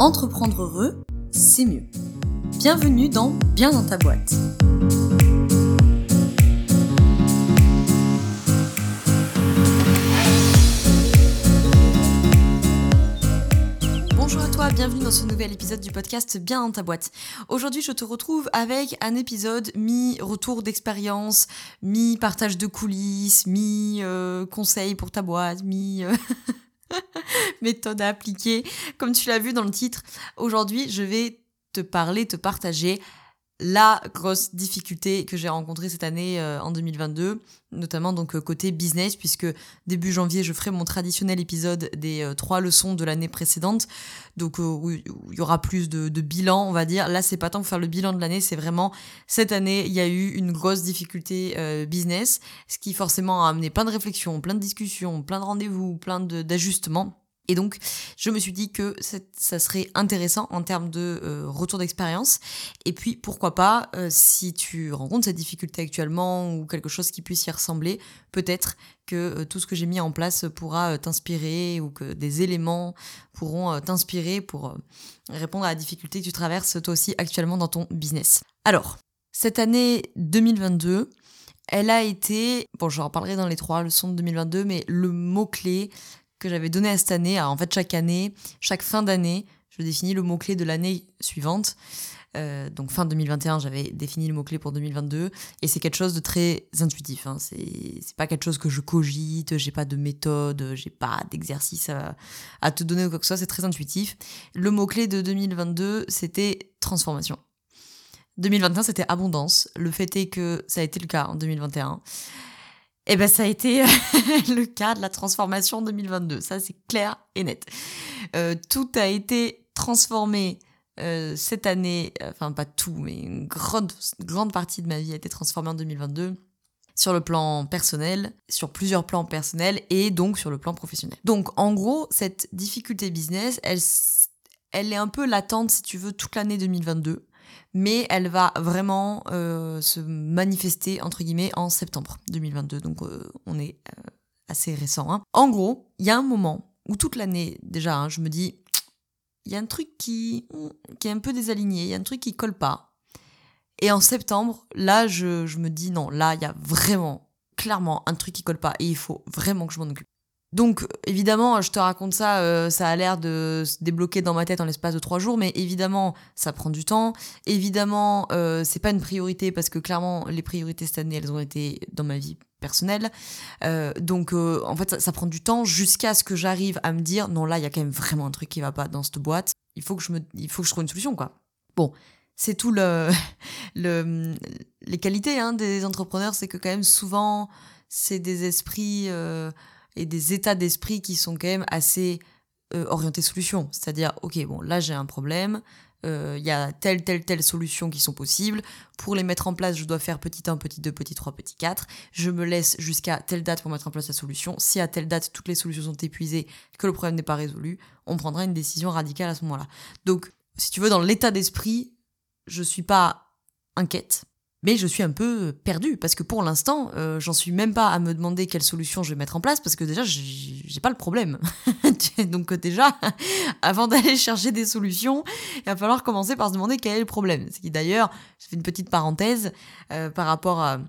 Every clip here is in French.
Entreprendre heureux, c'est mieux. Bienvenue dans Bien dans ta boîte. Bonjour à toi, bienvenue dans ce nouvel épisode du podcast Bien dans ta boîte. Aujourd'hui, je te retrouve avec un épisode mi-retour d'expérience, mi-partage de coulisses, mi-conseil pour ta boîte, mi... méthode à appliquer. Comme tu l'as vu dans le titre, aujourd'hui, je vais te parler, te partager la grosse difficulté que j'ai rencontrée cette année euh, en 2022, notamment donc euh, côté business, puisque début janvier, je ferai mon traditionnel épisode des euh, trois leçons de l'année précédente, donc où il y aura plus de, de, bilan, on va dire. Là, c'est pas tant pour faire le bilan de l'année, c'est vraiment cette année, il y a eu une grosse difficulté business, ce qui forcément a amené plein de réflexions, plein de discussions, plein de rendez-vous, plein d'ajustements. Et donc, je me suis dit que ça serait intéressant en termes de euh, retour d'expérience. Et puis, pourquoi pas, euh, si tu rencontres cette difficulté actuellement ou quelque chose qui puisse y ressembler, peut-être que euh, tout ce que j'ai mis en place pourra t'inspirer ou que des éléments pourront t'inspirer pour répondre à la difficulté que tu traverses toi aussi actuellement dans ton business. Alors, cette année 2022, elle a été, bon, j'en reparlerai dans les trois leçons de 2022, mais le mot-clé, que j'avais donné à cette année. en fait, chaque année, chaque fin d'année, je définis le mot-clé de l'année suivante. Euh, donc fin 2021, j'avais défini le mot-clé pour 2022. Et c'est quelque chose de très intuitif. Hein. C'est pas quelque chose que je cogite, j'ai pas de méthode, j'ai pas d'exercice à, à, te donner ou quoi que ce soit, c'est très intuitif. Le mot-clé de 2022, c'était transformation. 2021, c'était abondance. Le fait est que ça a été le cas en 2021. Eh ben, ça a été le cas de la transformation 2022. Ça, c'est clair et net. Euh, tout a été transformé euh, cette année. Enfin, pas tout, mais une grande, grande partie de ma vie a été transformée en 2022 sur le plan personnel, sur plusieurs plans personnels et donc sur le plan professionnel. Donc, en gros, cette difficulté business, elle, elle est un peu latente, si tu veux, toute l'année 2022 mais elle va vraiment euh, se manifester entre guillemets en septembre 2022. Donc euh, on est euh, assez récent. Hein. En gros, il y a un moment où toute l'année déjà, hein, je me dis, il y a un truc qui, qui est un peu désaligné, il y a un truc qui colle pas. Et en septembre, là, je, je me dis non, là, il y a vraiment, clairement, un truc qui colle pas et il faut vraiment que je m'en occupe. Donc évidemment, je te raconte ça, euh, ça a l'air de se débloquer dans ma tête en l'espace de trois jours, mais évidemment, ça prend du temps. Évidemment, euh, c'est pas une priorité parce que clairement, les priorités cette année, elles ont été dans ma vie personnelle. Euh, donc en fait, ça, prend du temps jusqu'à ce que j'arrive à me dire non là, il y a quand même vraiment un truc qui va pas dans cette boîte. Il faut que je me, il faut que je trouve une solution quoi. Bon, c'est tout le, le les qualités hein, des entrepreneurs, c'est que quand même souvent c'est des esprits et des états d'esprit qui sont quand même assez euh, orientés solution. C'est-à-dire, ok, bon, là j'ai un problème, euh, il y a telle, telle, telle solution qui sont possibles. Pour les mettre en place, je dois faire petit 1, petit 2, petit 3, petit 4. Je me laisse jusqu'à telle date pour mettre en place la solution. Si à telle date, toutes les solutions sont épuisées, que le problème n'est pas résolu, on prendra une décision radicale à ce moment-là. Donc, si tu veux, dans l'état d'esprit, je suis pas inquiète mais je suis un peu perdue parce que pour l'instant, euh, j'en suis même pas à me demander quelle solution je vais mettre en place parce que déjà, j'ai pas le problème. Donc déjà, avant d'aller chercher des solutions, il va falloir commencer par se demander quel est le problème. Ce qui d'ailleurs, je fais une petite parenthèse euh, par rapport à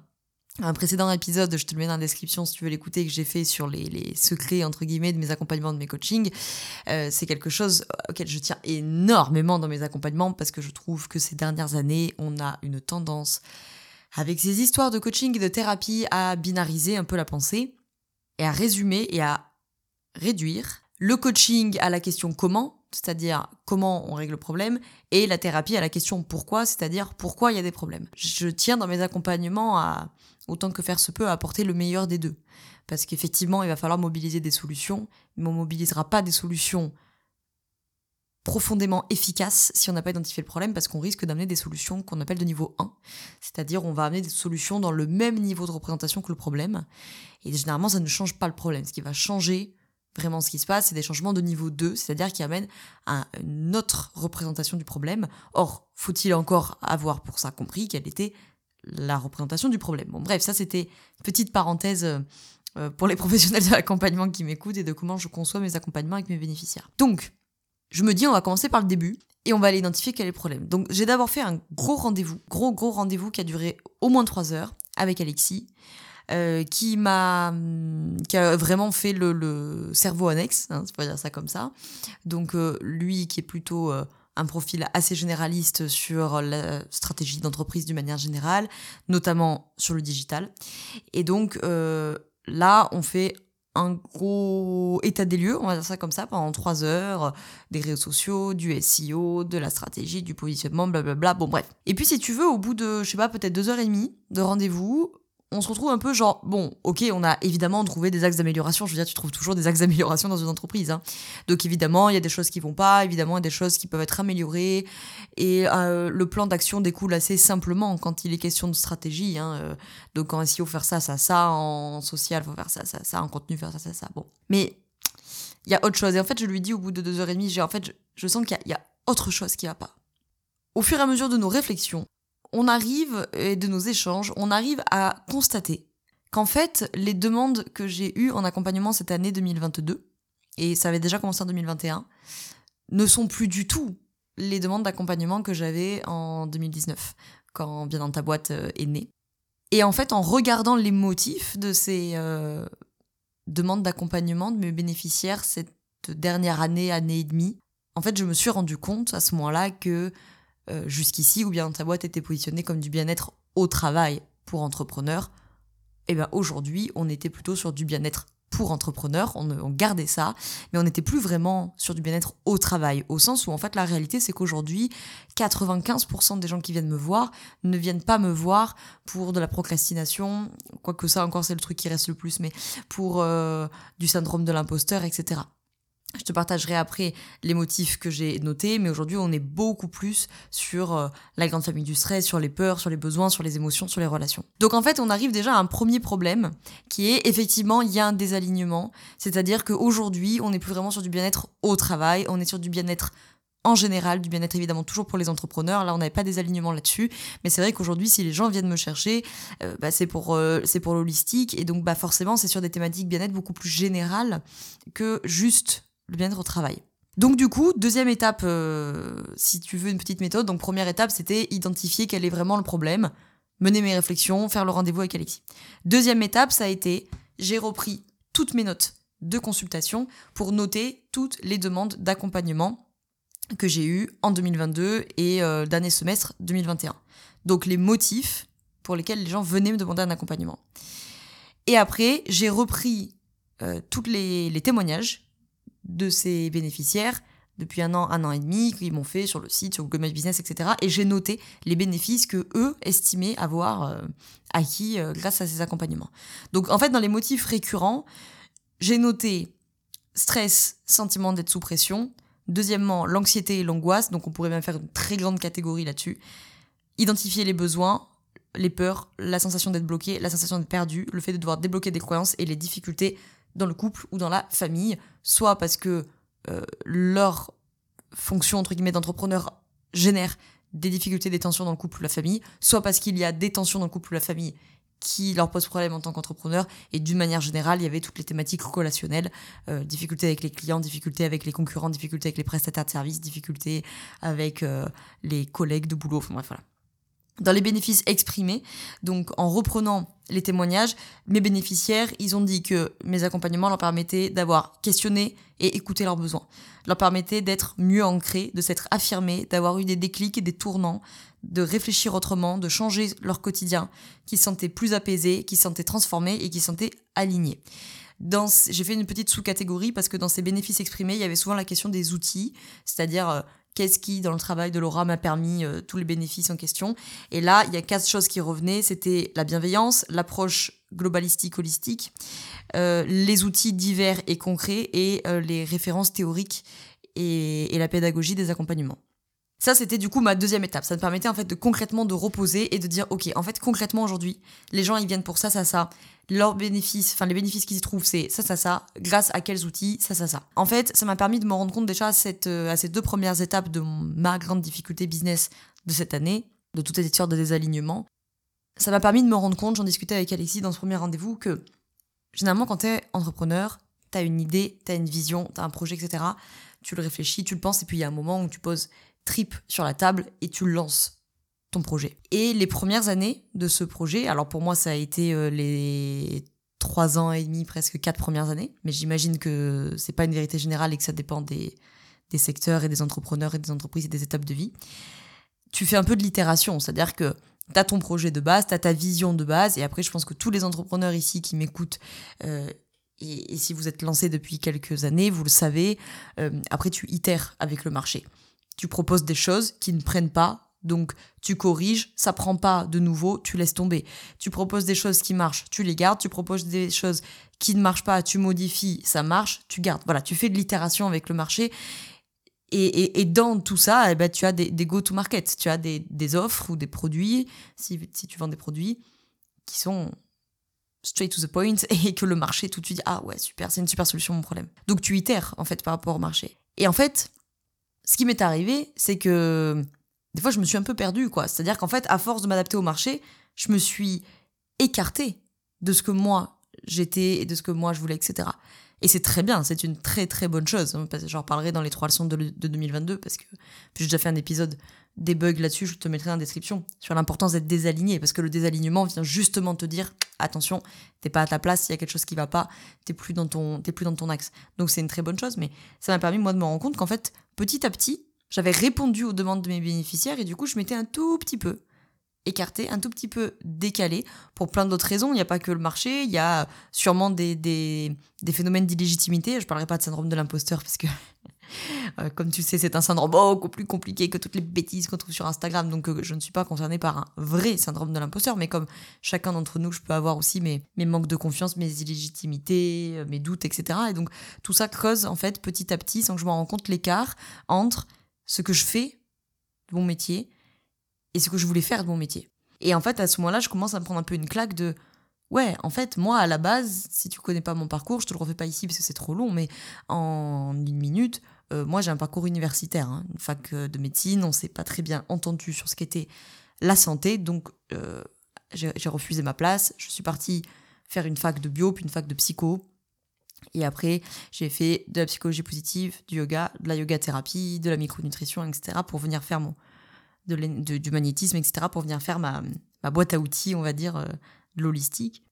un précédent épisode, je te le mets dans la description si tu veux l'écouter, que j'ai fait sur les, secrets, entre guillemets, de mes accompagnements, de mes coachings. Euh, c'est quelque chose auquel je tiens énormément dans mes accompagnements parce que je trouve que ces dernières années, on a une tendance, avec ces histoires de coaching et de thérapie, à binariser un peu la pensée et à résumer et à réduire le coaching à la question comment, c'est-à-dire comment on règle le problème, et la thérapie à la question pourquoi, c'est-à-dire pourquoi il y a des problèmes. Je tiens dans mes accompagnements à, autant que faire se peut, à apporter le meilleur des deux. Parce qu'effectivement, il va falloir mobiliser des solutions, mais on ne mobilisera pas des solutions profondément efficaces si on n'a pas identifié le problème, parce qu'on risque d'amener des solutions qu'on appelle de niveau 1. C'est-à-dire, on va amener des solutions dans le même niveau de représentation que le problème. Et généralement, ça ne change pas le problème. Ce qui va changer vraiment ce qui se passe, c'est des changements de niveau 2, c'est-à-dire qui amènent à une autre représentation du problème. Or, faut-il encore avoir pour ça compris quelle était la représentation du problème. Bon, bref, ça c'était petite parenthèse euh, euh, pour les professionnels de l'accompagnement qui m'écoutent et de comment je conçois mes accompagnements avec mes bénéficiaires. Donc, je me dis, on va commencer par le début et on va aller identifier quel est le problème. Donc j'ai d'abord fait un gros rendez-vous, gros gros rendez-vous qui a duré au moins trois heures avec Alexis. Euh, qui m'a qui a vraiment fait le, cerveau annexe, hein, c'est pas dire ça comme ça. Donc lui qui est plutôt un profil assez généraliste sur la stratégie d'entreprise d'une manière générale, notamment sur le digital. Et donc là, on fait un gros état des lieux, on va dire ça comme ça, pendant trois heures, des réseaux sociaux, du SEO, de la stratégie, du positionnement, blablabla, bon bref. Et puis si tu veux, au bout de, je sais pas, peut-être deux heures et demie de rendez-vous, on se retrouve un peu genre, bon, ok, on a évidemment trouvé des axes d'amélioration. Je veux dire, tu trouves toujours des axes d'amélioration dans une entreprise. Hein. Donc évidemment, il y a des choses qui vont pas, évidemment, il y a des choses qui peuvent être améliorées. Et euh, le plan d'action découle assez simplement quand il est question de stratégie. Hein. Euh, donc en SEO, faire ça, ça, ça. En social, faut faire ça, ça, ça. En contenu, faire ça, ça, ça. Bon. Mais il y a autre chose. Et en fait, je lui dis au bout de deux heures et demie, j'ai en fait, je, sens qu'il y, y, a autre chose qui va pas. Au fur et à mesure de nos réflexions, on arrive, et de nos échanges, on arrive à constater qu'en fait, les demandes que j'ai eues en accompagnement cette année 2022, et ça avait déjà commencé en 2021, ne sont plus du tout les demandes d'accompagnement que j'avais en 2019, quand Bien dans ta boîte euh, est né. Et en fait, en regardant les motifs de ces euh, demandes d'accompagnement de mes bénéficiaires cette dernière année, année et demie, en fait, je me suis rendu compte à ce moment-là que jusqu'ici, ou bien ta boîte était positionnée comme du bien-être au travail pour entrepreneurs, et eh bien aujourd'hui, on était plutôt sur du bien-être pour entrepreneurs, on, on, gardait ça, mais on n'était plus vraiment sur du bien-être au travail, au sens où en fait la réalité c'est qu'aujourd'hui, 95% des gens qui viennent me voir ne viennent pas me voir pour de la procrastination, quoique ça encore c'est le truc qui reste le plus, mais pour euh, du syndrome de l'imposteur, etc. Je te partagerai après les motifs que j'ai notés, mais aujourd'hui on est beaucoup plus sur euh, la grande famille du stress, sur les peurs, sur les besoins, sur les émotions, sur les relations. Donc en fait on arrive déjà à un premier problème qui est effectivement il y a un désalignement, c'est-à-dire qu'aujourd'hui on n'est plus vraiment sur du bien-être au travail, on est sur du bien-être en général, du bien-être évidemment toujours pour les entrepreneurs. Là, on n'avait pas des alignements là-dessus, mais c'est vrai qu'aujourd'hui, si les gens viennent me chercher, euh, bah, c'est pour euh, pour l'holistique et donc bah forcément, c'est sur des thématiques bien-être beaucoup plus générales que juste le bien-être au travail. Donc du coup, deuxième étape, euh, si tu veux une petite méthode, donc première étape, c'était identifier quel est vraiment le problème, mener mes réflexions, faire le rendez-vous avec Alexis. Deuxième étape, ça a été, j'ai repris toutes mes notes de consultation pour noter toutes les demandes d'accompagnement que j'ai eues en 2022 et euh, semestre 2021. Donc les motifs pour lesquels les gens venaient me demander un accompagnement. Et après, j'ai repris euh, tous les témoignages de ces bénéficiaires depuis un an, un an et demi, qu'ils m'ont fait sur le site, sur Google My Business, etc. Et j'ai noté les bénéfices que eux estimaient avoir euh, acquis euh, grâce à ces accompagnements. Donc en fait, dans les motifs récurrents, j'ai noté stress, sentiment d'être sous pression. Deuxièmement, l'anxiété et l'angoisse. Donc on pourrait même faire une très grande catégorie là-dessus. Identifier les besoins, les peurs, la sensation d'être bloqué, la sensation d'être perdu, le fait de devoir débloquer des croyances et les difficultés dans le couple ou dans la famille, soit parce que euh, leur fonction entre guillemets d'entrepreneur génère des difficultés, des tensions dans le couple ou la famille, soit parce qu'il y a des tensions dans le couple ou la famille qui leur posent problème en tant qu'entrepreneur, et d'une manière générale, il y avait toutes les thématiques relationnelles, euh, difficultés avec les clients, difficultés avec les concurrents, difficultés avec les prestataires de services, difficultés avec euh, les collègues de boulot, enfin bref, voilà dans les bénéfices exprimés, donc en reprenant les témoignages, mes bénéficiaires, ils ont dit que mes accompagnements leur permettaient d'avoir questionné et écouté leurs besoins, leur permettaient d'être mieux ancrés, de s'être affirmés, d'avoir eu des déclics et des tournants, de réfléchir autrement, de changer leur quotidien, qui se sentaient plus apaisés, qui se sentaient transformés et qui se sentaient alignés. J'ai fait une petite sous-catégorie parce que dans ces bénéfices exprimés, il y avait souvent la question des outils, c'est-à-dire euh, qu'est-ce qui, dans le travail de Laura, m'a permis euh, tous les bénéfices en question. Et là, il y a quatre choses qui revenaient. C'était la bienveillance, l'approche globalistique, holistique, euh, les outils divers et concrets et euh, les références théoriques et, et la pédagogie des accompagnements. Ça, c'était du coup ma deuxième étape. Ça me permettait en fait de concrètement de reposer et de dire, ok, en fait, concrètement aujourd'hui, les gens ils viennent pour ça, ça, ça. Leurs bénéfices, enfin les bénéfices qu'ils y trouvent, c'est ça, ça, ça. Grâce à quels outils, ça, ça, ça. En fait, ça m'a permis de me rendre compte déjà à, cette, euh, à ces deux premières étapes de ma grande difficulté business de cette année, de toutes ces histoires de désalignement. Ça m'a permis de me rendre compte, j'en discutais avec Alexis dans ce premier rendez-vous, que généralement quand t'es entrepreneur, t'as une idée, t'as une vision, t'as un projet, etc tu le réfléchis, tu le penses, et puis il y a un moment où tu poses trip sur la table et tu lances ton projet. Et les premières années de ce projet, alors pour moi ça a été euh, les trois ans et demi, presque quatre premières années, mais j'imagine que c'est pas une vérité générale et que ça dépend des, des secteurs et des entrepreneurs et des entreprises et des étapes de vie. Tu fais un peu de l'itération, c'est-à-dire que tu as ton projet de base, tu as ta vision de base, et après je pense que tous les entrepreneurs ici qui m'écoutent, euh, et, si vous êtes lancé depuis quelques années, vous le savez, euh, après tu itères avec le marché. Tu proposes des choses qui ne prennent pas, donc tu corriges, ça prend pas de nouveau, tu laisses tomber. Tu proposes des choses qui marchent, tu les gardes, tu proposes des choses qui ne marchent pas, tu modifies, ça marche, tu gardes. Voilà, tu fais de l'itération avec le marché. Et, dans tout ça, eh ben, tu as des, go-to-market, tu as des, offres ou des produits, si, si tu vends des produits, qui sont straight to the point et que le marché tout de suite ah ouais super c'est une super solution mon problème donc tu itères en fait par rapport au marché et en fait ce qui m'est arrivé c'est que des fois je me suis un peu perdue quoi. C'est à dire qu'en fait à force de m'adapter au marché je me suis écartée de ce que moi j'étais et de ce que moi je voulais etc et c'est très bien c'est une très très bonne chose. J'en reparlerai dans les trois leçons de, de 2022 parce que j'ai déjà fait un épisode des bugs là-dessus, je te mettrai en description sur l'importance d'être désaligné parce que le désalignement vient justement te dire attention, t'es pas à ta place, il y a quelque chose qui va pas, t'es plus dans ton plus dans ton axe. Donc c'est une très bonne chose, mais ça m'a permis moi de me rendre compte qu'en fait petit à petit j'avais répondu aux demandes de mes bénéficiaires et du coup je m'étais un tout petit peu écarté, un tout petit peu décalé pour plein d'autres raisons. Il n'y a pas que le marché, il y a sûrement des, des, des phénomènes d'illégitimité. Je parlerai pas de syndrome de l'imposteur parce que euh, comme tu sais, c'est un syndrome beaucoup plus compliqué que toutes les bêtises qu'on trouve sur Instagram. Donc, euh, je ne suis pas concernée par un vrai syndrome de l'imposteur, mais comme chacun d'entre nous, je peux avoir aussi mes, mes manques de confiance, mes illégitimités, euh, mes doutes, etc. Et donc, tout ça creuse, en fait, petit à petit, sans que je me rende compte, l'écart entre ce que je fais de mon métier et ce que je voulais faire de mon métier. Et en fait, à ce moment-là, je commence à me prendre un peu une claque de Ouais, en fait, moi, à la base, si tu connais pas mon parcours, je te le refais pas ici parce que c'est trop long, mais en une minute, euh, moi, j'ai un parcours universitaire, hein, une fac euh, de médecine. On s'est pas très bien entendu sur ce qu'était la santé, donc euh, j'ai refusé ma place. Je suis partie faire une fac de bio, puis une fac de psycho. Et après, j'ai fait de la psychologie positive, du yoga, de la yoga thérapie, de la micronutrition, etc. pour venir faire mon. Du magnétisme, etc. pour venir faire ma, ma boîte à outils, on va dire, de l'holistique.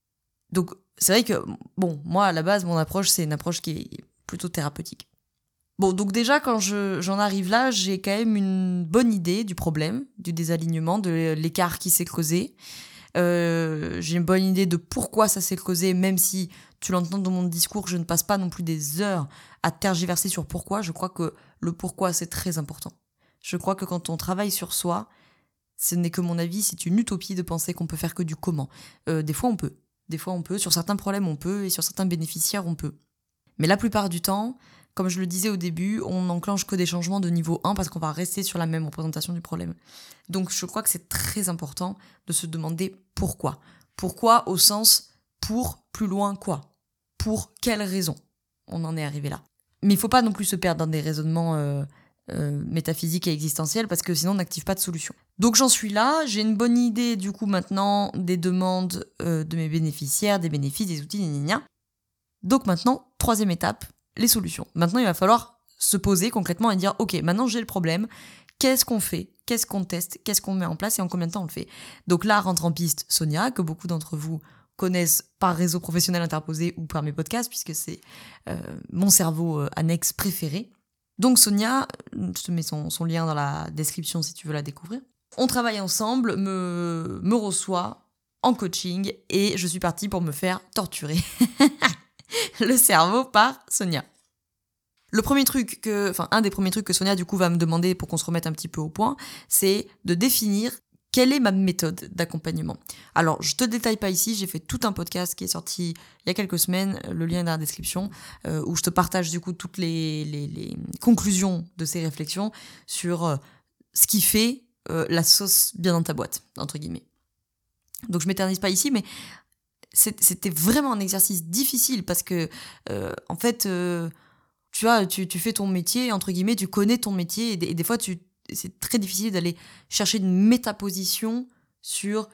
Donc, c'est vrai que, bon, moi, à la base, mon approche, c'est une approche qui est plutôt thérapeutique. Bon, donc déjà, quand j'en arrive là, j'ai quand même une bonne idée du problème, du désalignement, de l'écart qui s'est causé. Euh, j'ai une bonne idée de pourquoi ça s'est causé, même si tu l'entends dans mon discours, je ne passe pas non plus des heures à tergiverser sur pourquoi. Je crois que le pourquoi, c'est très important. Je crois que quand on travaille sur soi, ce n'est que mon avis, c'est une utopie de penser qu'on peut faire que du comment. Euh, des fois, on peut. Des fois, on peut. Sur certains problèmes, on peut. Et sur certains bénéficiaires, on peut. Mais la plupart du temps, comme je le disais au début, on n'enclenche que des changements de niveau 1 parce qu'on va rester sur la même représentation du problème. Donc je crois que c'est très important de se demander pourquoi. Pourquoi au sens pour plus loin quoi? Pour quelle raison on en est arrivé là? Mais il faut pas non plus se perdre dans des raisonnements euh, euh, métaphysiques et existentiels parce que sinon on n'active pas de solution. Donc j'en suis là, j'ai une bonne idée du coup maintenant des demandes euh, de mes bénéficiaires, des bénéfices, des outils, gna, gna. Donc maintenant, troisième étape, les solutions. Maintenant, il va falloir se poser concrètement et dire, OK, maintenant j'ai le problème, qu'est-ce qu'on fait? Qu'est-ce qu'on teste? Qu'est-ce qu'on met en place? Et en combien de temps on le fait? Donc là rentre en piste Sonia, que beaucoup d'entre vous connaissent par réseau professionnel interposé ou par mes podcasts, puisque c'est euh, mon cerveau euh, annexe préféré. Donc Sonia, je te mets son, lien dans la description si tu veux la découvrir. On travaille ensemble, me, me reçoit en coaching et je suis partie pour me faire torturer. le cerveau par Sonia. Le premier truc que, enfin, un des premiers trucs que Sonia, du coup, va me demander pour qu'on se remette un petit peu au point, c'est de définir quelle est ma méthode d'accompagnement. Alors, je te détaille pas ici, j'ai fait tout un podcast qui est sorti il y a quelques semaines, le lien est dans la description, euh, où je te partage du coup toutes les, conclusions de ces réflexions sur euh, ce qui fait euh, la sauce bien dans ta boîte, entre guillemets. Donc je m'éternise pas ici, mais c'était vraiment un exercice difficile parce que, euh, en fait, euh, tu vois, tu, fais ton métier, entre guillemets, tu connais ton métier, et des, fois, c'est très difficile d'aller chercher une métaposition sur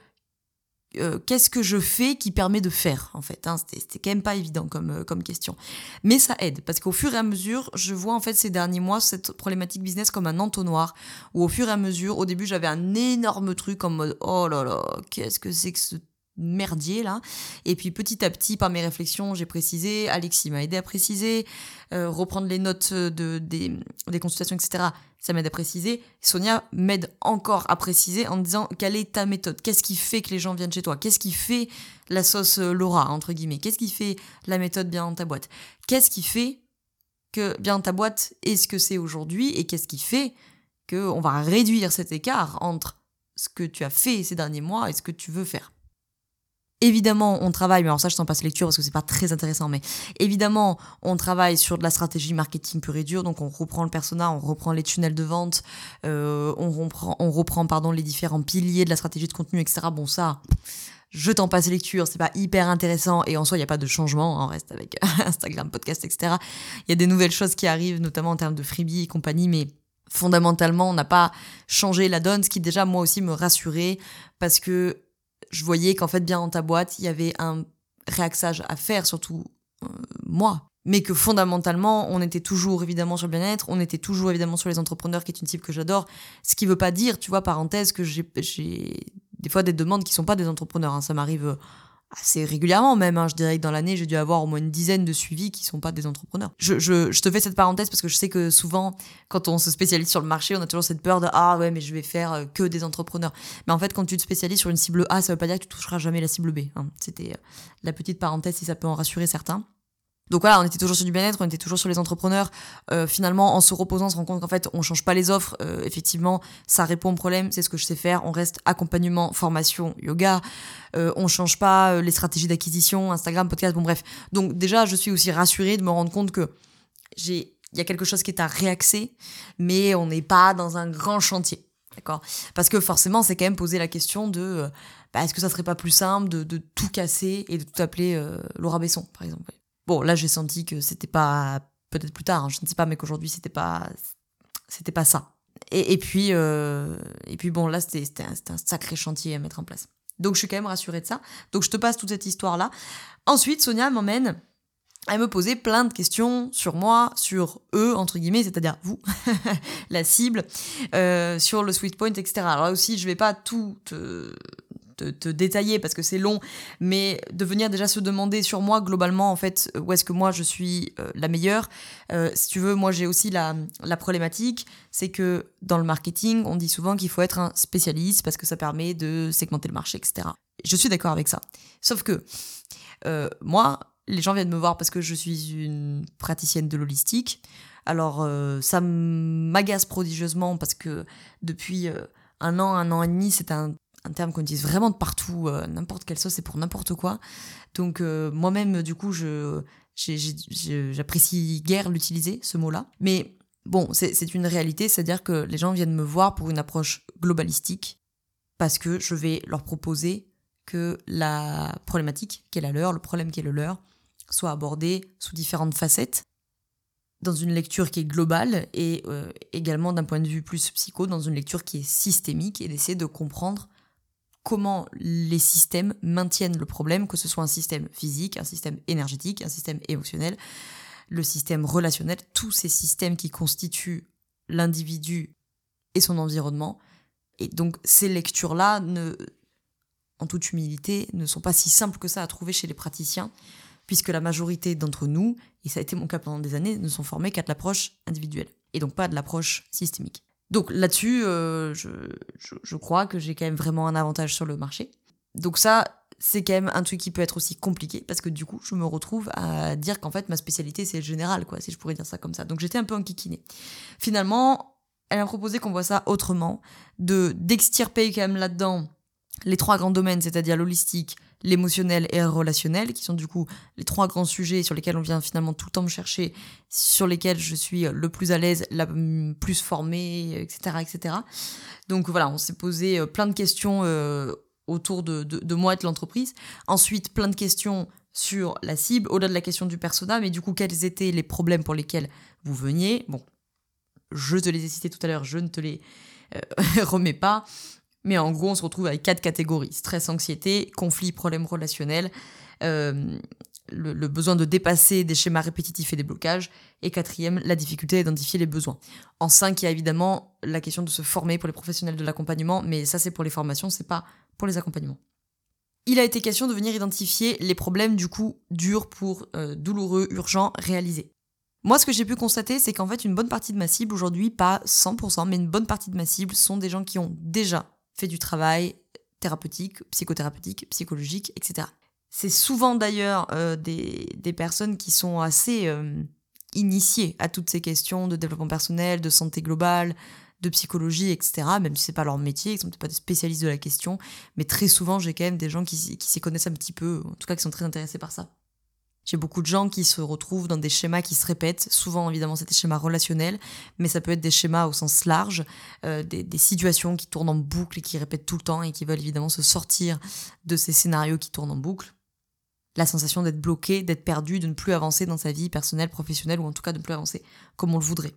euh, qu'est-ce que je fais qui permet de faire en fait hein, C'était quand même pas évident comme, comme question. Mais ça aide parce qu'au fur et à mesure, je vois en fait ces derniers mois cette problématique business comme un entonnoir où au fur et à mesure, au début j'avais un énorme truc en mode oh là là, qu'est-ce que c'est que ce merdier là. Et puis petit à petit, par mes réflexions, j'ai précisé, Alexis m'a aidé à préciser, euh, reprendre les notes de, des, des consultations, etc. Ça m'aide à préciser. Sonia m'aide encore à préciser en disant quelle est ta méthode, qu'est-ce qui fait que les gens viennent chez toi, qu'est-ce qui fait la sauce euh, Laura, entre guillemets, qu'est-ce qui fait la méthode bien dans ta boîte, qu'est-ce qui fait que bien dans ta boîte est ce que c'est aujourd'hui et qu'est-ce qui fait qu'on va réduire cet écart entre ce que tu as fait ces derniers mois et ce que tu veux faire? Évidemment, on travaille, mais alors ça, je t'en passe lecture parce que c'est pas très intéressant, mais évidemment, on travaille sur de la stratégie marketing pure et dure, donc on reprend le persona, on reprend les tunnels de vente, euh, on reprend, on reprend pardon, les différents piliers de la stratégie de contenu, etc. Bon, ça, je t'en passe lecture, c'est pas hyper intéressant, et en soi, il n'y a pas de changement, hein, on reste avec Instagram, podcast, etc. Il y a des nouvelles choses qui arrivent, notamment en termes de freebie et compagnie, mais fondamentalement, on n'a pas changé la donne, ce qui déjà, moi aussi, me rassurait, parce que je voyais qu'en fait, bien dans ta boîte, il y avait un réaxage à faire, surtout euh, moi. Mais que fondamentalement, on était toujours évidemment sur le bien-être, on était toujours évidemment sur les entrepreneurs, qui est une type que j'adore. Ce qui veut pas dire, tu vois, parenthèse, que j'ai des fois des demandes qui sont pas des entrepreneurs. Hein. Ça m'arrive euh, assez régulièrement même. Hein. Je dirais que dans l'année, j'ai dû avoir au moins une dizaine de suivis qui sont pas des entrepreneurs. Je, je, je, te fais cette parenthèse parce que je sais que souvent, quand on se spécialise sur le marché, on a toujours cette peur de ah ouais, mais je vais faire euh, que des entrepreneurs. Mais en fait, quand tu te spécialises sur une cible A, ça veut pas dire que tu toucheras jamais la cible B. Hein. C'était euh, la petite parenthèse si ça peut en rassurer certains. Donc voilà, on était toujours sur du bien-être, on était toujours sur les entrepreneurs. Euh, finalement, en se reposant, on se rend compte qu'en fait, on change pas les offres. Euh, effectivement, ça répond au problème, c'est ce que je sais faire. On reste accompagnement, formation, yoga. Euh, on change pas euh, les stratégies d'acquisition, Instagram, podcast, bon bref. Donc déjà, je suis aussi rassurée de me rendre compte que j'ai, il y a quelque chose qui est à réaxer, mais on n'est pas dans un grand chantier. D'accord? Parce que forcément, c'est quand même poser la question de euh, bah, est-ce que ça serait pas plus simple de, de, tout casser et de tout appeler Laura Besson, par exemple? Bon, là, j'ai senti que c'était pas. Peut-être plus tard, hein, je ne sais pas, mais qu'aujourd'hui, c'était pas. C'était pas ça. Et, puis, euh, et puis bon, là, c'était un, un, sacré chantier à mettre en place. Donc, je suis quand même rassurée de ça. Donc, je te passe toute cette histoire-là. Ensuite, Sonia m'emmène à me poser plein de questions sur moi, sur eux, entre guillemets, c'est-à-dire vous, la cible, euh, sur le sweet point, etc. Alors là aussi, je vais pas tout te, te, détailler parce que c'est long, mais de venir déjà se demander sur moi globalement en fait où est-ce que moi je suis euh, la meilleure. Euh, si tu veux, moi j'ai aussi la, la problématique, c'est que dans le marketing, on dit souvent qu'il faut être un spécialiste parce que ça permet de segmenter le marché, etc. Je suis d'accord avec ça. Sauf que euh, moi, les gens viennent me voir parce que je suis une praticienne de l'holistique. Alors ça m'agace prodigieusement parce que depuis un an, un an et demi, c'est un un terme qu'on utilise vraiment de partout, euh, n'importe quelle sauce, c'est pour n'importe quoi. Donc euh, moi-même, du coup, je, j'apprécie guère l'utiliser, ce mot-là. Mais bon, c'est une réalité, c'est-à-dire que les gens viennent me voir pour une approche globalistique, parce que je vais leur proposer que la problématique qui est la leur, le problème qui est le leur, soit abordé sous différentes facettes, dans une lecture qui est globale et euh, également d'un point de vue plus psycho, dans une lecture qui est systémique et d'essayer de comprendre comment les systèmes maintiennent le problème, que ce soit un système physique, un système énergétique, un système émotionnel, le système relationnel, tous ces systèmes qui constituent l'individu et son environnement. Et donc ces lectures-là, en toute humilité, ne sont pas si simples que ça à trouver chez les praticiens, puisque la majorité d'entre nous, et ça a été mon cas pendant des années, ne sont formés qu'à de l'approche individuelle, et donc pas de l'approche systémique. Donc là-dessus, euh, je, je, je, crois que j'ai quand même vraiment un avantage sur le marché. Donc ça, c'est quand même un truc qui peut être aussi compliqué parce que du coup, je me retrouve à dire qu'en fait, ma spécialité, c'est général, quoi, si je pourrais dire ça comme ça. Donc j'étais un peu enquiquinée. Finalement, elle a proposé qu'on voit ça autrement, de d'extirper quand même là-dedans les trois grands domaines, c'est-à-dire l'holistique, l'émotionnel et le relationnel, qui sont du coup les trois grands sujets sur lesquels on vient finalement tout le temps me chercher, sur lesquels je suis le plus à l'aise, la plus formée, etc., etc. Donc voilà, on s'est posé euh, plein de questions euh, autour de, de, de, moi et de l'entreprise. Ensuite, plein de questions sur la cible, au-delà de la question du persona, mais du coup, quels étaient les problèmes pour lesquels vous veniez? Bon, je te les ai cités tout à l'heure, je ne te les euh, remets pas. Mais en gros, on se retrouve avec quatre catégories. Stress, anxiété, conflit, problème relationnel, euh, le, besoin de dépasser des schémas répétitifs et des blocages. Et quatrième, la difficulté à identifier les besoins. En cinq, il y a évidemment la question de se former pour les professionnels de l'accompagnement, mais ça c'est pour les formations, c'est pas pour les accompagnements. Il a été question de venir identifier les problèmes du coup durs pour euh, douloureux, urgents, réalisés. Moi, ce que j'ai pu constater, c'est qu'en fait, une bonne partie de ma cible aujourd'hui, pas 100%, mais une bonne partie de ma cible sont des gens qui ont déjà fait du travail thérapeutique, psychothérapeutique, psychologique, etc. C'est souvent d'ailleurs euh, des, personnes qui sont assez euh, initiées à toutes ces questions de développement personnel, de santé globale, de psychologie, etc. Même si c'est pas leur métier, ils sont pas des spécialistes de la question, mais très souvent j'ai quand même des gens qui, qui s'y connaissent un petit peu, en tout cas qui sont très intéressés par ça. J'ai beaucoup de gens qui se retrouvent dans des schémas qui se répètent. Souvent, évidemment, c'est des schémas relationnels, mais ça peut être des schémas au sens large, euh, des, situations qui tournent en boucle et qui répètent tout le temps et qui veulent évidemment se sortir de ces scénarios qui tournent en boucle. La sensation d'être bloqué, d'être perdu, de ne plus avancer dans sa vie personnelle, professionnelle, ou en tout cas de ne plus avancer comme on le voudrait.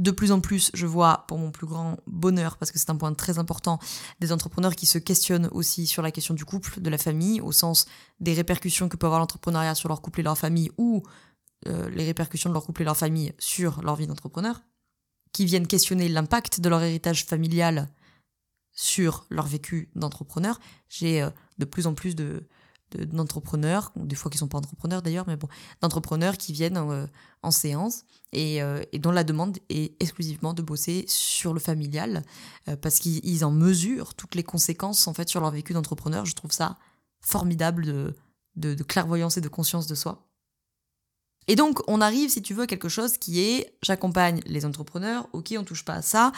De plus en plus, je vois, pour mon plus grand bonheur, parce que c'est un point très important, des entrepreneurs qui se questionnent aussi sur la question du couple, de la famille, au sens des répercussions que peut avoir l'entrepreneuriat sur leur couple et leur famille, ou euh, les répercussions de leur couple et leur famille sur leur vie d'entrepreneur, qui viennent questionner l'impact de leur héritage familial sur leur vécu d'entrepreneur. J'ai euh, de plus en plus de, d'entrepreneurs, des fois qui sont pas entrepreneurs d'ailleurs, mais bon, d'entrepreneurs qui viennent en, euh, séance euh, et, dont la demande est exclusivement de bosser sur le familial euh, parce qu'ils en mesurent toutes les conséquences en fait sur leur vécu d'entrepreneur. Je trouve ça formidable de, de, clairvoyance et de conscience de soi. Et donc, on arrive, si tu veux, à quelque chose qui est, j'accompagne les entrepreneurs, ok, on touche pas à ça,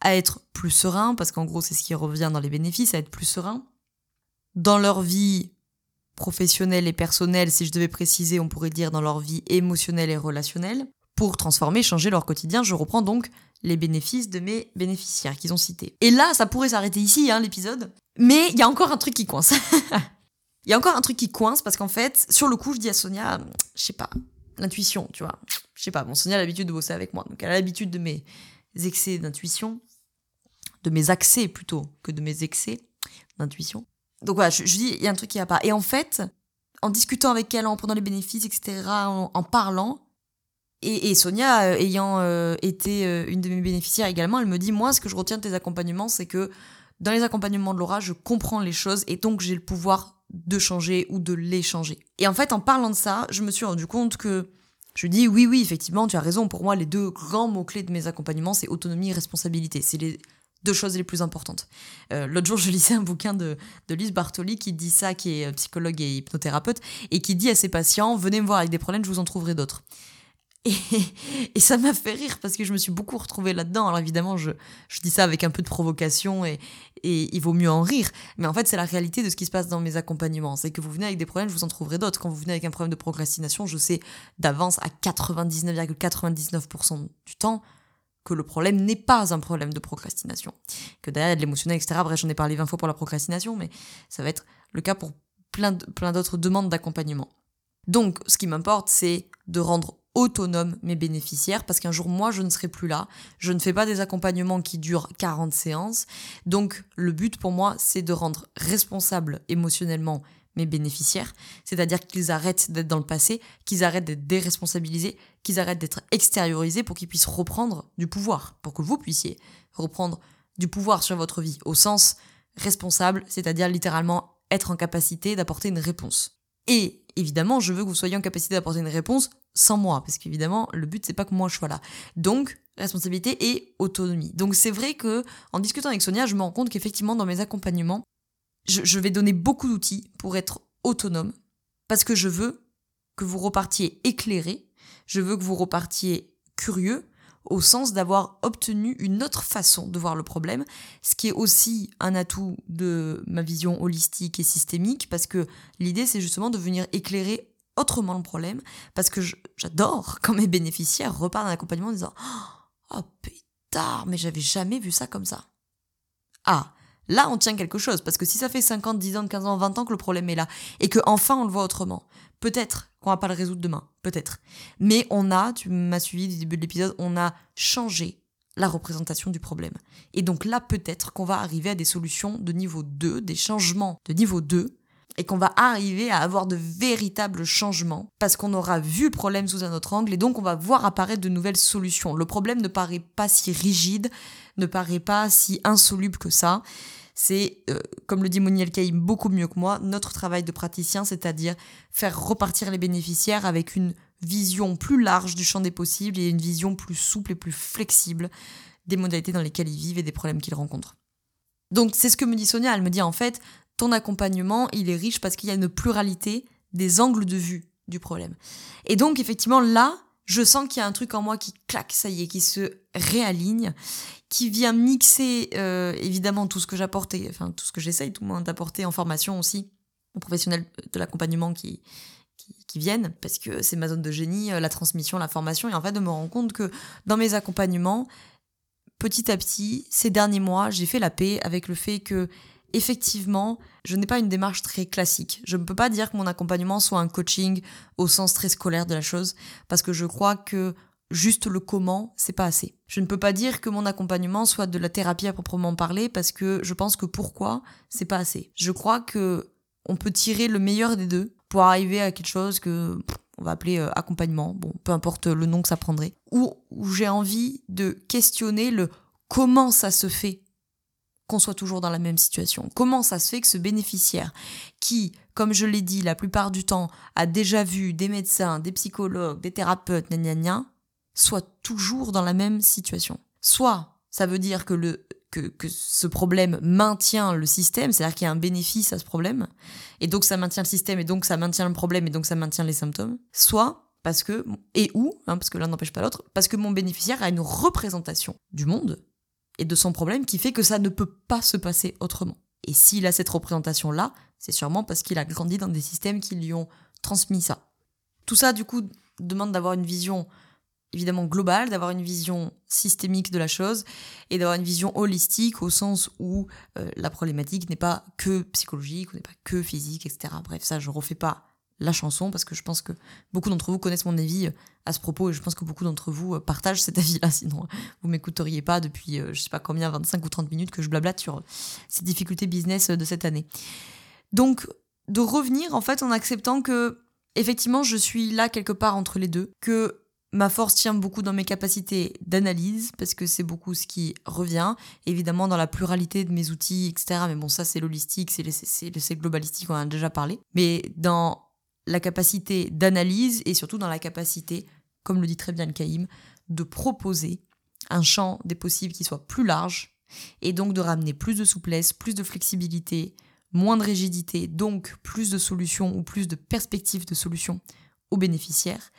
à être plus serein, parce qu'en gros, c'est ce qui revient dans les bénéfices, à être plus serein dans leur vie professionnelle et personnelle, si je devais préciser, on pourrait dire dans leur vie émotionnelle et relationnelle, pour transformer, changer leur quotidien. Je reprends donc les bénéfices de mes bénéficiaires qu'ils ont cités. Et là, ça pourrait s'arrêter ici, hein, l'épisode. Mais il y a encore un truc qui coince. Il y a encore un truc qui coince parce qu'en fait, sur le coup, je dis à Sonia, je sais pas, l'intuition, tu vois. Je sais pas, bon, Sonia a l'habitude de bosser avec moi, donc elle a l'habitude de mes excès d'intuition, de mes accès plutôt que de mes excès d'intuition. Donc voilà, je, dis, il y a un truc qui va pas. Et en fait, en discutant avec elle, en prenant les bénéfices, etc., en, parlant, et, Sonia, euh, ayant euh, été euh, une de mes bénéficiaires également, elle me dit, moi, ce que je retiens de tes accompagnements, c'est que dans les accompagnements de Laura, je comprends les choses et donc j'ai le pouvoir de changer ou de les changer. Et en fait, en parlant de ça, je me suis rendu compte que je dis oui, oui, effectivement, tu as raison. Pour moi, les deux grands mots-clés de mes accompagnements, c'est autonomie et responsabilité. C'est les deux choses les plus importantes. Euh, l'autre jour, je lisais un bouquin de, de Lise Bartoli qui dit ça, qui est psychologue et hypnothérapeute, et qui dit à ses patients, venez me voir avec des problèmes, je vous en trouverai d'autres. Et, ça m'a fait rire parce que je me suis beaucoup retrouvée là-dedans. Alors évidemment, je, je, dis ça avec un peu de provocation et, et il vaut mieux en rire. Mais en fait, c'est la réalité de ce qui se passe dans mes accompagnements. C'est que vous venez avec des problèmes, je vous en trouverai d'autres. Quand vous venez avec un problème de procrastination, je sais d'avance à 99,99% du temps que le problème n'est pas un problème de procrastination. Que derrière, il y a de l'émotionnel, etc. Bref, j'en ai parlé 20 fois pour la procrastination, mais ça va être le cas pour plein, d'autres demandes d'accompagnement. Donc, ce qui m'importe, c'est de rendre autonome mes bénéficiaires parce qu'un jour moi je ne serai plus là, je ne fais pas des accompagnements qui durent 40 séances. Donc le but pour moi c'est de rendre responsable émotionnellement mes bénéficiaires, c'est-à-dire qu'ils arrêtent d'être dans le passé, qu'ils arrêtent d'être déresponsabilisés, qu'ils arrêtent d'être extériorisés pour qu'ils puissent reprendre du pouvoir, pour que vous puissiez reprendre du pouvoir sur votre vie au sens responsable, c'est-à-dire littéralement être en capacité d'apporter une réponse. Et évidemment, je veux que vous soyez en capacité d'apporter une réponse sans moi, parce qu'évidemment, le but c'est pas que moi je sois là. Donc, responsabilité et autonomie. Donc c'est vrai que en discutant avec Sonia, je me rends compte qu'effectivement dans mes accompagnements, je, vais donner beaucoup d'outils pour être autonome, parce que je veux que vous repartiez éclairé, je veux que vous repartiez curieux, au sens d'avoir obtenu une autre façon de voir le problème, ce qui est aussi un atout de ma vision holistique et systémique, parce que l'idée c'est justement de venir éclairer autrement le problème, parce que j'adore quand mes bénéficiaires repartent d'un accompagnement en disant Oh putain, mais j'avais jamais vu ça comme ça. Ah, Là, on tient quelque chose, parce que si ça fait 50, 10 ans, 15 ans, 20 ans que le problème est là, et que enfin on le voit autrement, peut-être qu'on va pas le résoudre demain, peut-être. Mais on a, tu m'as suivi du début de l'épisode, on a changé la représentation du problème. Et donc là, peut-être qu'on va arriver à des solutions de niveau 2, des changements de niveau 2, et qu'on va arriver à avoir de véritables changements parce qu'on aura vu le problème sous un autre angle et donc on va voir apparaître de nouvelles solutions. Le problème ne paraît pas si rigide, ne paraît pas si insoluble que ça. C'est, euh, comme le dit Moniel Caïm beaucoup mieux que moi, notre travail de praticien, c'est-à-dire faire repartir les bénéficiaires avec une vision plus large du champ des possibles et une vision plus souple et plus flexible des modalités dans lesquelles ils vivent et des problèmes qu'ils rencontrent. Donc c'est ce que me dit Sonia, elle me dit en fait, ton accompagnement, il est riche parce qu'il y a une pluralité des angles de vue du problème. Et donc effectivement là, je sens qu'il y a un truc en moi qui claque, ça y est, qui se réaligne, qui vient mixer euh, évidemment tout ce que j'apportais, enfin tout ce que j'essaye tout le monde d'apporter en formation aussi, aux professionnels de l'accompagnement qui, qui, viennent, parce que c'est ma zone de génie, euh, la transmission, la formation, et en fait de me rendre compte que dans mes accompagnements, petit à petit, ces derniers mois, j'ai fait la paix avec le fait que effectivement, je n'ai pas une démarche très classique. Je ne peux pas dire que mon accompagnement soit un coaching au sens très scolaire de la chose, parce que je crois que juste le comment, c'est pas assez. Je ne peux pas dire que mon accompagnement soit de la thérapie à proprement parler, parce que je pense que pourquoi, c'est pas assez. Je crois que on peut tirer le meilleur des deux pour arriver à quelque chose que on va appeler euh, accompagnement, bon, peu importe le nom que ça prendrait, où, où j'ai envie de questionner le comment ça se fait soit toujours dans la même situation. Comment ça se fait que ce bénéficiaire, qui, comme je l'ai dit, la plupart du temps, a déjà vu des médecins, des psychologues, des thérapeutes, gna gna soit toujours dans la même situation? Soit ça veut dire que le que, ce problème maintient le système, c'est-à-dire qu'il y a un bénéfice à ce problème, et donc ça maintient le système, et donc ça maintient le problème, et donc ça maintient les symptômes, soit parce que, et où, hein, parce que l'un n'empêche pas l'autre, parce que mon bénéficiaire a une représentation du monde et de son problème qui fait que ça ne peut pas se passer autrement. Et s'il a cette représentation-là, c'est sûrement parce qu'il a grandi dans des systèmes qui lui ont transmis ça. Tout ça, du coup, demande d'avoir une vision évidemment globale, d'avoir une vision systémique de la chose et d'avoir une vision holistique au sens où euh, la problématique n'est pas que psychologique, n'est pas que physique, etc. Bref, ça, je refais pas la chanson parce que je pense que beaucoup d'entre vous connaissent mon avis euh, à ce propos et je pense que beaucoup d'entre vous euh, partagent cet avis-là, sinon vous m'écouteriez pas depuis je sais pas combien, 25 ou 30 minutes que je blablate sur ces difficultés business de cette année. Donc, de revenir en fait en acceptant que effectivement je suis là quelque part entre les deux, que Ma force tient beaucoup dans mes capacités d'analyse, parce que c'est beaucoup ce qui revient, évidemment dans la pluralité de mes outils, etc. Mais bon, ça c'est l'holistique, c'est globalistique, on en a déjà parlé. Mais dans la capacité d'analyse et surtout dans la capacité, comme le dit très bien le Caïm, de proposer un champ des possibles qui soit plus large et donc de ramener plus de souplesse, plus de flexibilité, moins de rigidité, donc plus de solutions ou plus de perspectives de solutions aux bénéficiaires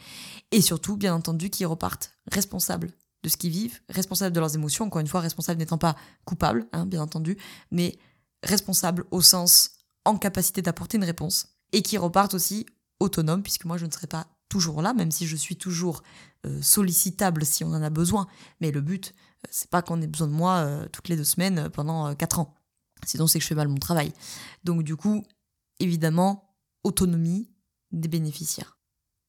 et surtout, bien entendu, qu'ils repartent responsables de ce qu'ils vivent, responsables de leurs émotions, encore une fois, responsables n'étant pas coupables, hein, bien entendu, mais responsables au sens en capacité d'apporter une réponse, et qui repartent aussi autonomes, puisque moi je ne serai pas toujours là, même si je suis toujours euh, sollicitable si on en a besoin, mais le but, euh, c'est pas qu'on ait besoin de moi euh, toutes les deux semaines pendant quatre ans, sinon c'est que je fais mal mon travail. Donc du coup, évidemment, autonomie des bénéficiaires.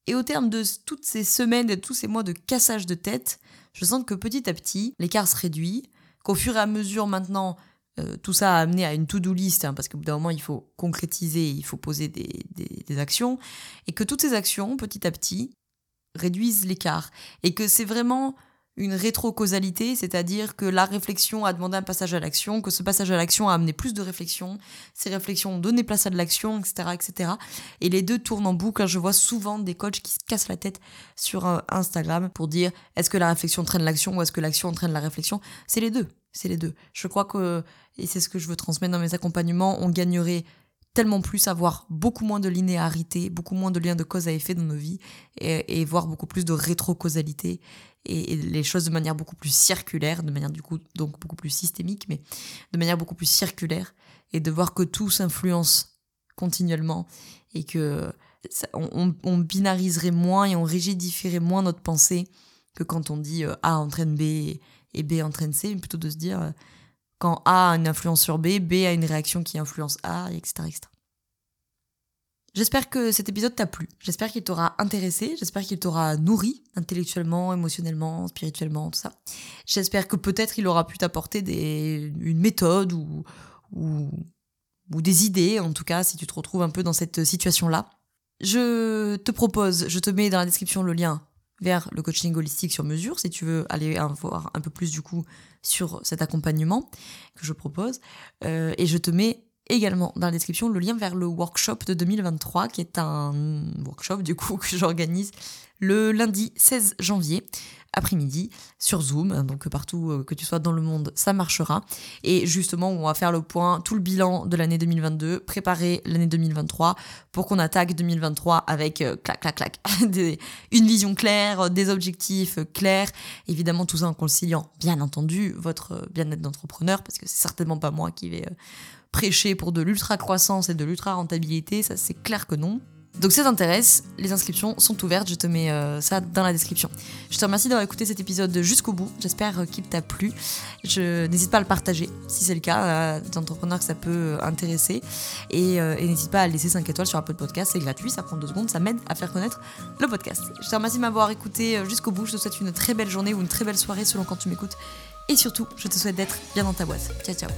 Et au terme de toutes ces semaines et tous ces mois de cassage de tête, je sens que petit à petit, l'écart se réduit, qu'au fur et à mesure maintenant, euh, tout ça a amené à une to-do list, hein, parce qu'au bout d'un moment, il faut concrétiser, il faut poser des, des actions, et que toutes ces actions, petit à petit, réduisent l'écart. Et que c'est vraiment une rétrocausalité, c'est-à-dire que la réflexion a demandé un passage à l'action, que ce passage à l'action a amené plus de réflexion, ces réflexions ont donné place à de l'action, etc., etc. Et les deux tournent en boucle. Je vois souvent des coachs qui se cassent la tête sur euh, Instagram pour dire est-ce que la réflexion entraîne l'action ou est-ce que l'action entraîne la réflexion? C'est les deux. C'est les deux. Je crois que, et c'est ce que je veux transmettre dans mes accompagnements, on gagnerait tellement plus avoir beaucoup moins de linéarité, beaucoup moins de liens de cause à effet dans nos vies et, et voir beaucoup plus de rétrocausalité et, les choses de manière beaucoup plus circulaire, de manière du coup donc beaucoup plus systémique, mais de manière beaucoup plus circulaire, et de voir que tout s'influence continuellement et que on, binariserait moins et on rigidifierait moins notre pensée que quand on dit euh, A entraîne B et B entraîne C, mais plutôt de se dire euh, quand A a une influence sur B, B a une réaction qui influence A, etc. J'espère que cet épisode t'a plu, j'espère qu'il t'aura intéressé, j'espère qu'il t'aura nourri intellectuellement, émotionnellement, spirituellement, tout ça. J'espère que peut-être il aura pu t'apporter une méthode ou, ou, ou des idées, en tout cas, si tu te retrouves un peu dans cette situation-là. Je te propose, je te mets dans la description le lien vers le coaching holistique sur mesure, si tu veux aller voir un peu plus du coup sur cet accompagnement que je propose. Euh, et je te mets également dans la description le lien vers le workshop de 2023, qui est un workshop du coup que j'organise le lundi 16 janvier après-midi sur Zoom, donc partout euh, que tu sois dans le monde, ça marchera. Et justement, on va faire le point, tout le bilan de l'année 2022, préparer l'année 2023 pour qu'on attaque 2023 avec euh, clac, clac, clac, une vision claire, des objectifs clairs, évidemment tout ça en conciliant, bien entendu, votre bien-être d'entrepreneur, parce que c'est certainement pas moi qui vais euh, prêcher pour de l'ultra-croissance et de l'ultra-rentabilité, ça c'est clair que non. Donc si ça t'intéresse, les inscriptions sont ouvertes, je te mets euh, ça dans la description. Je te remercie d'avoir écouté cet épisode jusqu'au bout, j'espère qu'il t'a plu. N'hésite pas à le partager si c'est le cas, à des entrepreneurs que ça peut intéresser. Et, euh, n'hésite pas à laisser 5 étoiles sur Apple Podcast, c'est gratuit, ça prend 2 secondes, ça m'aide à faire connaître le podcast. Je te remercie de m'avoir écouté euh, jusqu'au bout, je te souhaite une très belle journée ou une très belle soirée selon quand tu m'écoutes. Et surtout, je te souhaite d'être bien dans ta boîte. Ciao ciao